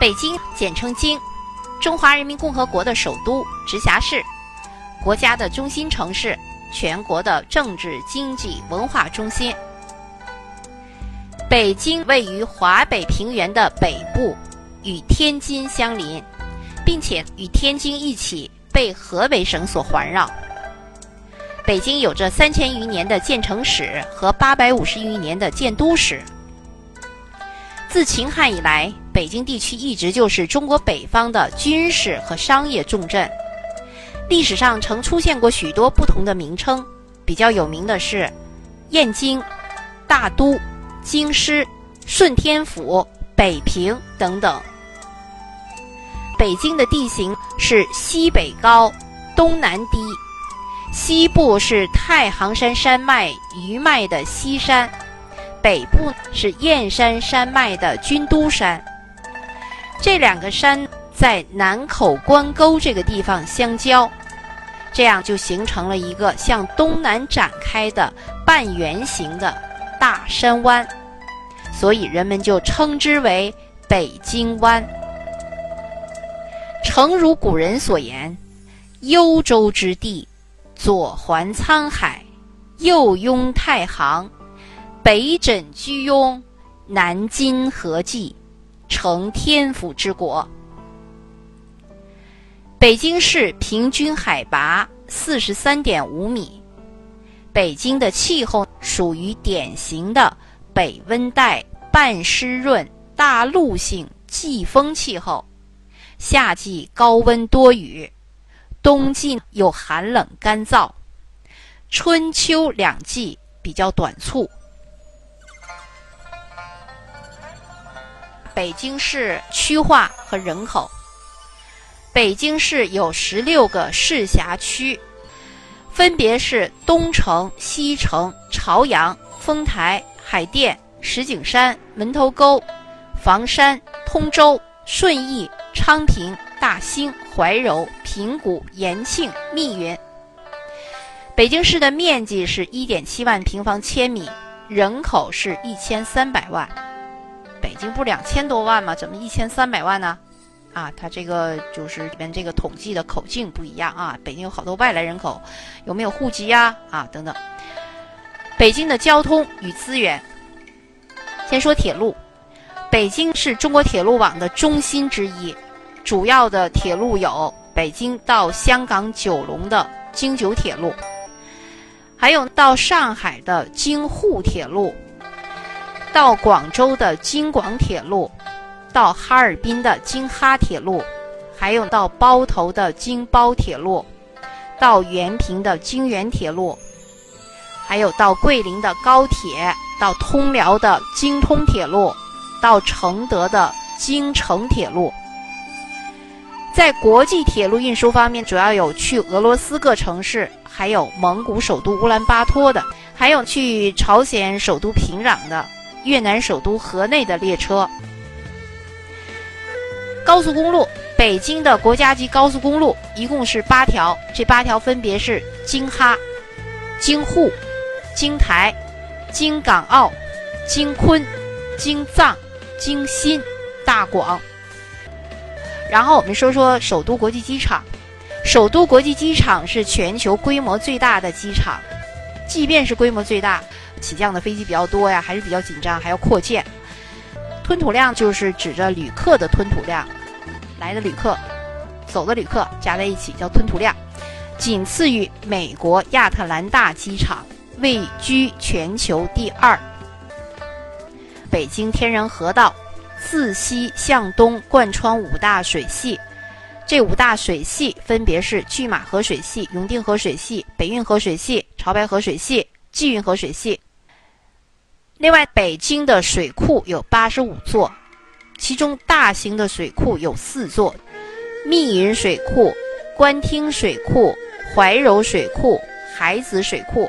北京简称京，中华人民共和国的首都、直辖市，国家的中心城市，全国的政治、经济、文化中心。北京位于华北平原的北部，与天津相邻，并且与天津一起被河北省所环绕。北京有着三千余年的建城史和八百五十余年的建都史。自秦汉以来，北京地区一直就是中国北方的军事和商业重镇。历史上曾出现过许多不同的名称，比较有名的是燕京、大都。京师、顺天府、北平等等。北京的地形是西北高，东南低，西部是太行山山脉余脉的西山，北部是燕山山脉的军都山。这两个山在南口关沟这个地方相交，这样就形成了一个向东南展开的半圆形的大山湾。所以人们就称之为北京湾。诚如古人所言：“幽州之地，左环沧海，右拥太行，北枕居庸，南今河济，成天府之国。”北京市平均海拔四十三点五米。北京的气候属于典型的北温带。半湿润、大陆性季风气候，夏季高温多雨，冬季又寒冷干燥，春秋两季比较短促。北京市区划和人口，北京市有十六个市辖区，分别是东城、西城、朝阳、丰台、海淀。石景山、门头沟、房山、通州、顺义、昌平、大兴、怀柔、平谷、延庆、密云。北京市的面积是一点七万平方千米，人口是一千三百万。北京不两千多万吗？怎么一千三百万呢？啊，它这个就是里面这个统计的口径不一样啊。北京有好多外来人口，有没有户籍呀？啊，等等。北京的交通与资源。先说铁路，北京是中国铁路网的中心之一，主要的铁路有北京到香港九龙的京九铁路，还有到上海的京沪铁路，到广州的京广铁路，到哈尔滨的京哈铁路，还有到包头的京包铁路，到原平的京原铁路，还有到桂林的高铁。到通辽的京通铁路，到承德的京承铁路。在国际铁路运输方面，主要有去俄罗斯各城市，还有蒙古首都乌兰巴托的，还有去朝鲜首都平壤的，越南首都河内的列车。高速公路，北京的国家级高速公路一共是八条，这八条分别是京哈、京沪、京台。京港澳、京昆、京藏、京新、大广。然后我们说说首都国际机场。首都国际机场是全球规模最大的机场，即便是规模最大，起降的飞机比较多呀，还是比较紧张，还要扩建。吞吐量就是指着旅客的吞吐量，来的旅客、走的旅客加在一起叫吞吐量，仅次于美国亚特兰大机场。位居全球第二。北京天然河道自西向东贯穿五大水系，这五大水系分别是拒马河水系、永定河水系、北运河水系、潮白河水系、济运河水系。另外，北京的水库有八十五座，其中大型的水库有四座：密云水库、官厅水库、怀柔水库、海子水库。